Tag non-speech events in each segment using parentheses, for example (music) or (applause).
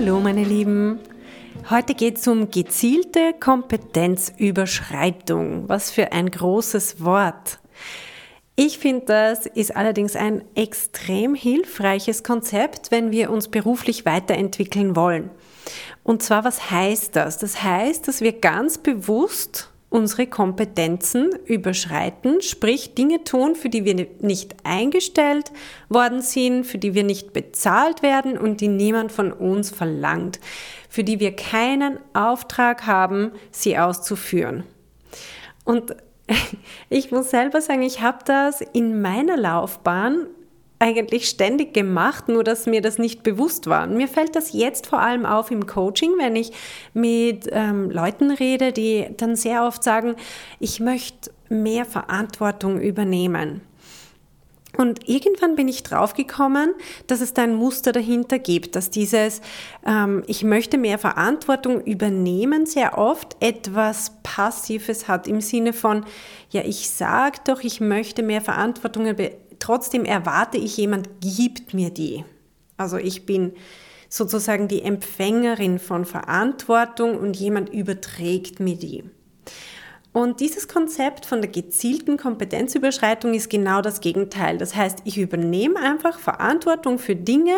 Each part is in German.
Hallo meine Lieben. Heute geht es um gezielte Kompetenzüberschreitung. Was für ein großes Wort. Ich finde, das ist allerdings ein extrem hilfreiches Konzept, wenn wir uns beruflich weiterentwickeln wollen. Und zwar, was heißt das? Das heißt, dass wir ganz bewusst unsere Kompetenzen überschreiten, sprich Dinge tun, für die wir nicht eingestellt worden sind, für die wir nicht bezahlt werden und die niemand von uns verlangt, für die wir keinen Auftrag haben, sie auszuführen. Und (laughs) ich muss selber sagen, ich habe das in meiner Laufbahn eigentlich ständig gemacht, nur dass mir das nicht bewusst war. Und mir fällt das jetzt vor allem auf im Coaching, wenn ich mit ähm, Leuten rede, die dann sehr oft sagen, ich möchte mehr Verantwortung übernehmen. Und irgendwann bin ich draufgekommen, dass es da ein Muster dahinter gibt, dass dieses ähm, Ich möchte mehr Verantwortung übernehmen sehr oft etwas Passives hat im Sinne von, ja, ich sage doch, ich möchte mehr Verantwortung trotzdem erwarte ich, jemand gibt mir die. Also ich bin sozusagen die Empfängerin von Verantwortung und jemand überträgt mir die. Und dieses Konzept von der gezielten Kompetenzüberschreitung ist genau das Gegenteil. Das heißt, ich übernehme einfach Verantwortung für Dinge,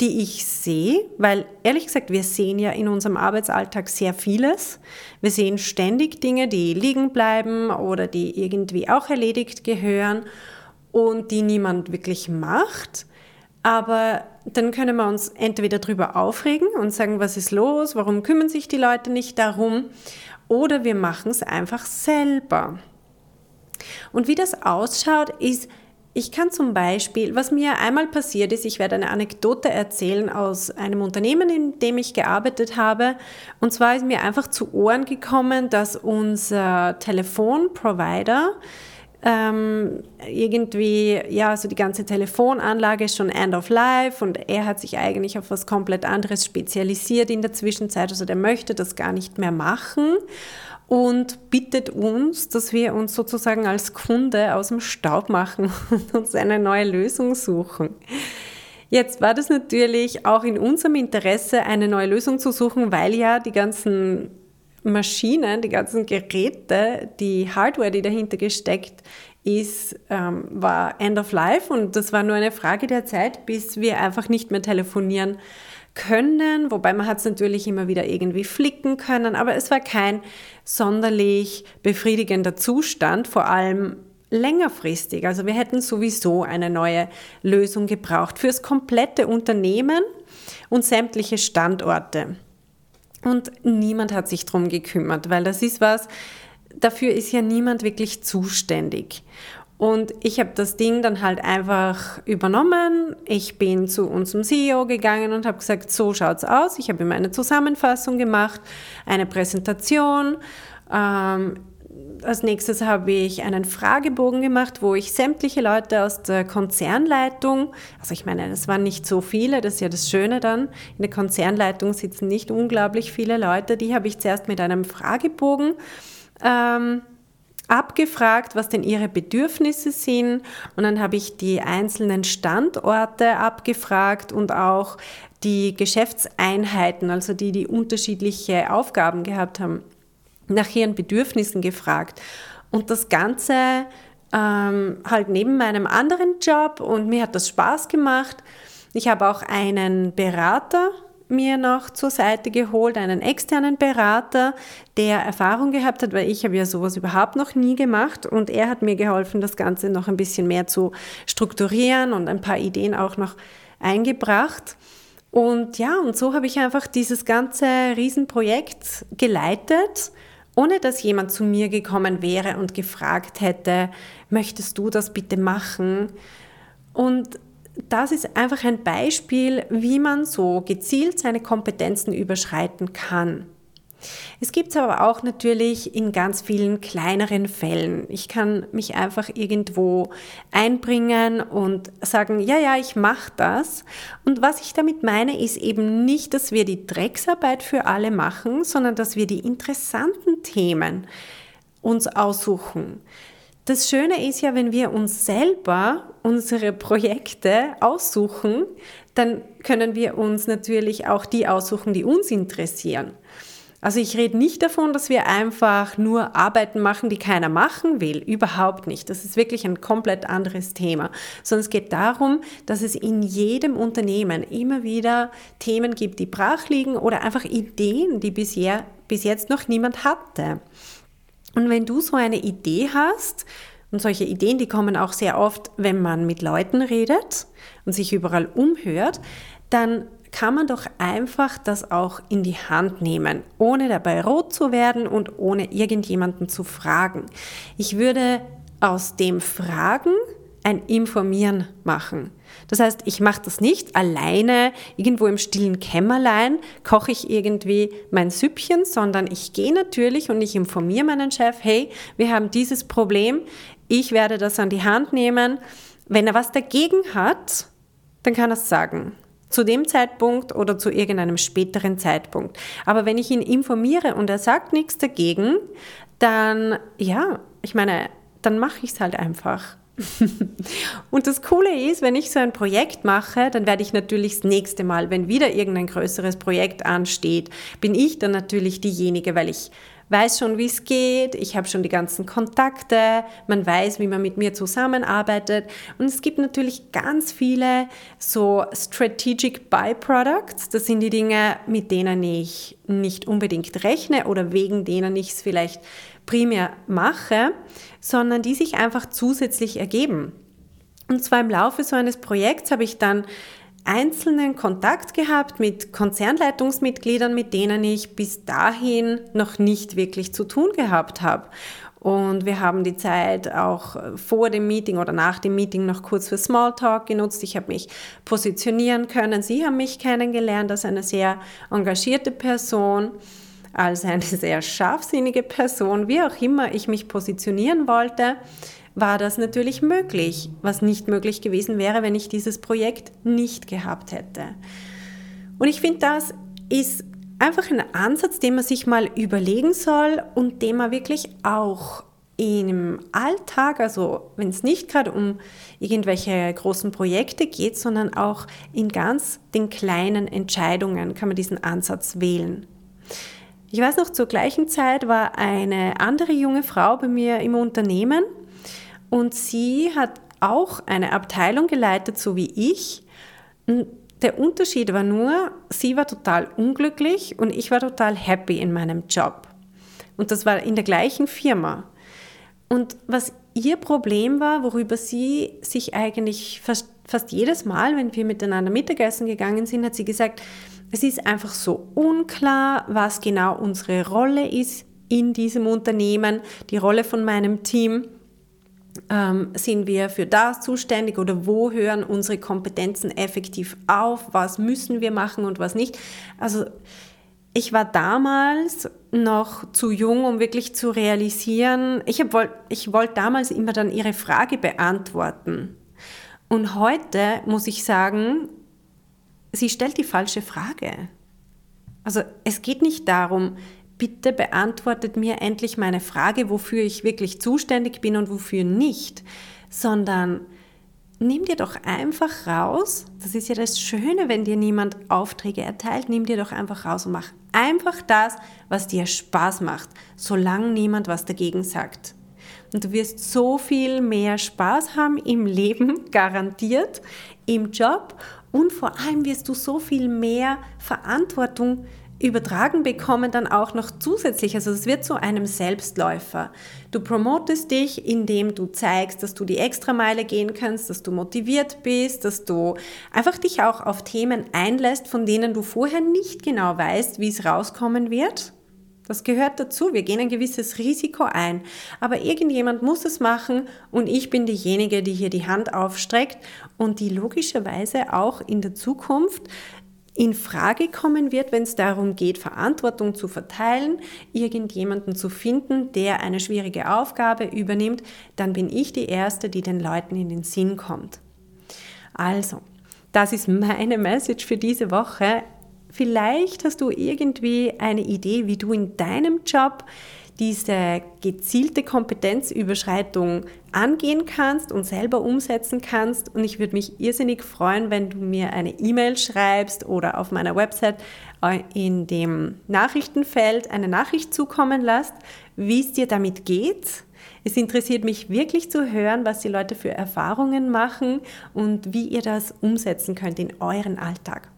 die ich sehe, weil ehrlich gesagt, wir sehen ja in unserem Arbeitsalltag sehr vieles. Wir sehen ständig Dinge, die liegen bleiben oder die irgendwie auch erledigt gehören und die niemand wirklich macht. Aber dann können wir uns entweder darüber aufregen und sagen, was ist los, warum kümmern sich die Leute nicht darum, oder wir machen es einfach selber. Und wie das ausschaut, ist, ich kann zum Beispiel, was mir einmal passiert ist, ich werde eine Anekdote erzählen aus einem Unternehmen, in dem ich gearbeitet habe. Und zwar ist mir einfach zu Ohren gekommen, dass unser Telefonprovider ähm, irgendwie, ja, so die ganze Telefonanlage ist schon End of Life und er hat sich eigentlich auf was komplett anderes spezialisiert in der Zwischenzeit. Also der möchte das gar nicht mehr machen und bittet uns, dass wir uns sozusagen als Kunde aus dem Staub machen (laughs) und uns eine neue Lösung suchen. Jetzt war das natürlich auch in unserem Interesse, eine neue Lösung zu suchen, weil ja die ganzen Maschinen, die ganzen Geräte, die Hardware, die dahinter gesteckt ist, ähm, war End of Life und das war nur eine Frage der Zeit, bis wir einfach nicht mehr telefonieren können, wobei man hat es natürlich immer wieder irgendwie flicken können, aber es war kein sonderlich befriedigender Zustand, vor allem längerfristig. Also wir hätten sowieso eine neue Lösung gebraucht fürs komplette Unternehmen und sämtliche Standorte. Und niemand hat sich darum gekümmert, weil das ist was, dafür ist ja niemand wirklich zuständig. Und ich habe das Ding dann halt einfach übernommen. Ich bin zu unserem CEO gegangen und habe gesagt, so schaut's aus. Ich habe ihm eine Zusammenfassung gemacht, eine Präsentation. Ähm, als nächstes habe ich einen Fragebogen gemacht, wo ich sämtliche Leute aus der Konzernleitung, also ich meine, es waren nicht so viele, das ist ja das Schöne dann, in der Konzernleitung sitzen nicht unglaublich viele Leute, die habe ich zuerst mit einem Fragebogen ähm, abgefragt, was denn ihre Bedürfnisse sind. Und dann habe ich die einzelnen Standorte abgefragt und auch die Geschäftseinheiten, also die, die unterschiedliche Aufgaben gehabt haben nach ihren Bedürfnissen gefragt. Und das Ganze ähm, halt neben meinem anderen Job und mir hat das Spaß gemacht. Ich habe auch einen Berater mir noch zur Seite geholt, einen externen Berater, der Erfahrung gehabt hat, weil ich habe ja sowas überhaupt noch nie gemacht und er hat mir geholfen, das Ganze noch ein bisschen mehr zu strukturieren und ein paar Ideen auch noch eingebracht. Und ja, und so habe ich einfach dieses ganze Riesenprojekt geleitet ohne dass jemand zu mir gekommen wäre und gefragt hätte, möchtest du das bitte machen? Und das ist einfach ein Beispiel, wie man so gezielt seine Kompetenzen überschreiten kann. Es gibt es aber auch natürlich in ganz vielen kleineren Fällen. Ich kann mich einfach irgendwo einbringen und sagen, ja, ja, ich mache das. Und was ich damit meine, ist eben nicht, dass wir die Drecksarbeit für alle machen, sondern dass wir die interessanten Themen uns aussuchen. Das Schöne ist ja, wenn wir uns selber unsere Projekte aussuchen, dann können wir uns natürlich auch die aussuchen, die uns interessieren. Also ich rede nicht davon, dass wir einfach nur Arbeiten machen, die keiner machen will. Überhaupt nicht. Das ist wirklich ein komplett anderes Thema. Sondern es geht darum, dass es in jedem Unternehmen immer wieder Themen gibt, die brach liegen oder einfach Ideen, die bisher, bis jetzt noch niemand hatte. Und wenn du so eine Idee hast, und solche Ideen, die kommen auch sehr oft, wenn man mit Leuten redet und sich überall umhört, dann kann man doch einfach das auch in die Hand nehmen, ohne dabei rot zu werden und ohne irgendjemanden zu fragen. Ich würde aus dem Fragen ein Informieren machen. Das heißt, ich mache das nicht alleine irgendwo im stillen Kämmerlein, koche ich irgendwie mein Süppchen, sondern ich gehe natürlich und ich informiere meinen Chef, hey, wir haben dieses Problem, ich werde das an die Hand nehmen. Wenn er was dagegen hat, dann kann er es sagen zu dem Zeitpunkt oder zu irgendeinem späteren Zeitpunkt. Aber wenn ich ihn informiere und er sagt nichts dagegen, dann, ja, ich meine, dann mache ich es halt einfach. (laughs) und das Coole ist, wenn ich so ein Projekt mache, dann werde ich natürlich das nächste Mal, wenn wieder irgendein größeres Projekt ansteht, bin ich dann natürlich diejenige, weil ich weiß schon, wie es geht, ich habe schon die ganzen Kontakte, man weiß, wie man mit mir zusammenarbeitet. Und es gibt natürlich ganz viele so Strategic Byproducts. Das sind die Dinge, mit denen ich nicht unbedingt rechne oder wegen denen ich es vielleicht primär mache, sondern die sich einfach zusätzlich ergeben. Und zwar im Laufe so eines Projekts habe ich dann einzelnen Kontakt gehabt mit Konzernleitungsmitgliedern, mit denen ich bis dahin noch nicht wirklich zu tun gehabt habe. Und wir haben die Zeit auch vor dem Meeting oder nach dem Meeting noch kurz für Smalltalk genutzt. Ich habe mich positionieren können. Sie haben mich kennengelernt als eine sehr engagierte Person, als eine (laughs) sehr scharfsinnige Person, wie auch immer ich mich positionieren wollte war das natürlich möglich, was nicht möglich gewesen wäre, wenn ich dieses Projekt nicht gehabt hätte. Und ich finde, das ist einfach ein Ansatz, den man sich mal überlegen soll und den man wirklich auch im Alltag, also wenn es nicht gerade um irgendwelche großen Projekte geht, sondern auch in ganz den kleinen Entscheidungen kann man diesen Ansatz wählen. Ich weiß noch, zur gleichen Zeit war eine andere junge Frau bei mir im Unternehmen und sie hat auch eine Abteilung geleitet, so wie ich. Der Unterschied war nur, sie war total unglücklich und ich war total happy in meinem Job. Und das war in der gleichen Firma. Und was ihr Problem war, worüber sie sich eigentlich fast, fast jedes Mal, wenn wir miteinander Mittagessen gegangen sind, hat sie gesagt, es ist einfach so unklar, was genau unsere Rolle ist in diesem Unternehmen, die Rolle von meinem Team ähm, sind wir für das zuständig oder wo hören unsere Kompetenzen effektiv auf, was müssen wir machen und was nicht. Also ich war damals noch zu jung, um wirklich zu realisieren, ich, ich wollte damals immer dann ihre Frage beantworten. Und heute muss ich sagen, sie stellt die falsche Frage. Also es geht nicht darum, bitte beantwortet mir endlich meine Frage, wofür ich wirklich zuständig bin und wofür nicht, sondern nimm dir doch einfach raus, das ist ja das Schöne, wenn dir niemand Aufträge erteilt, nimm dir doch einfach raus und mach einfach das, was dir Spaß macht, solange niemand was dagegen sagt. Und du wirst so viel mehr Spaß haben im Leben, (laughs) garantiert, im Job und vor allem wirst du so viel mehr Verantwortung übertragen bekommen dann auch noch zusätzlich. Also es wird zu einem Selbstläufer. Du promotest dich, indem du zeigst, dass du die Extrameile gehen kannst, dass du motiviert bist, dass du einfach dich auch auf Themen einlässt, von denen du vorher nicht genau weißt, wie es rauskommen wird. Das gehört dazu. Wir gehen ein gewisses Risiko ein. Aber irgendjemand muss es machen und ich bin diejenige, die hier die Hand aufstreckt und die logischerweise auch in der Zukunft in Frage kommen wird, wenn es darum geht, Verantwortung zu verteilen, irgendjemanden zu finden, der eine schwierige Aufgabe übernimmt, dann bin ich die Erste, die den Leuten in den Sinn kommt. Also, das ist meine Message für diese Woche. Vielleicht hast du irgendwie eine Idee, wie du in deinem Job diese gezielte Kompetenzüberschreitung angehen kannst und selber umsetzen kannst. Und ich würde mich irrsinnig freuen, wenn du mir eine E-Mail schreibst oder auf meiner Website äh, in dem Nachrichtenfeld eine Nachricht zukommen lässt, wie es dir damit geht. Es interessiert mich wirklich zu hören, was die Leute für Erfahrungen machen und wie ihr das umsetzen könnt in euren Alltag.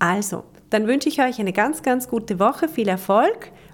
Also, dann wünsche ich euch eine ganz, ganz gute Woche, viel Erfolg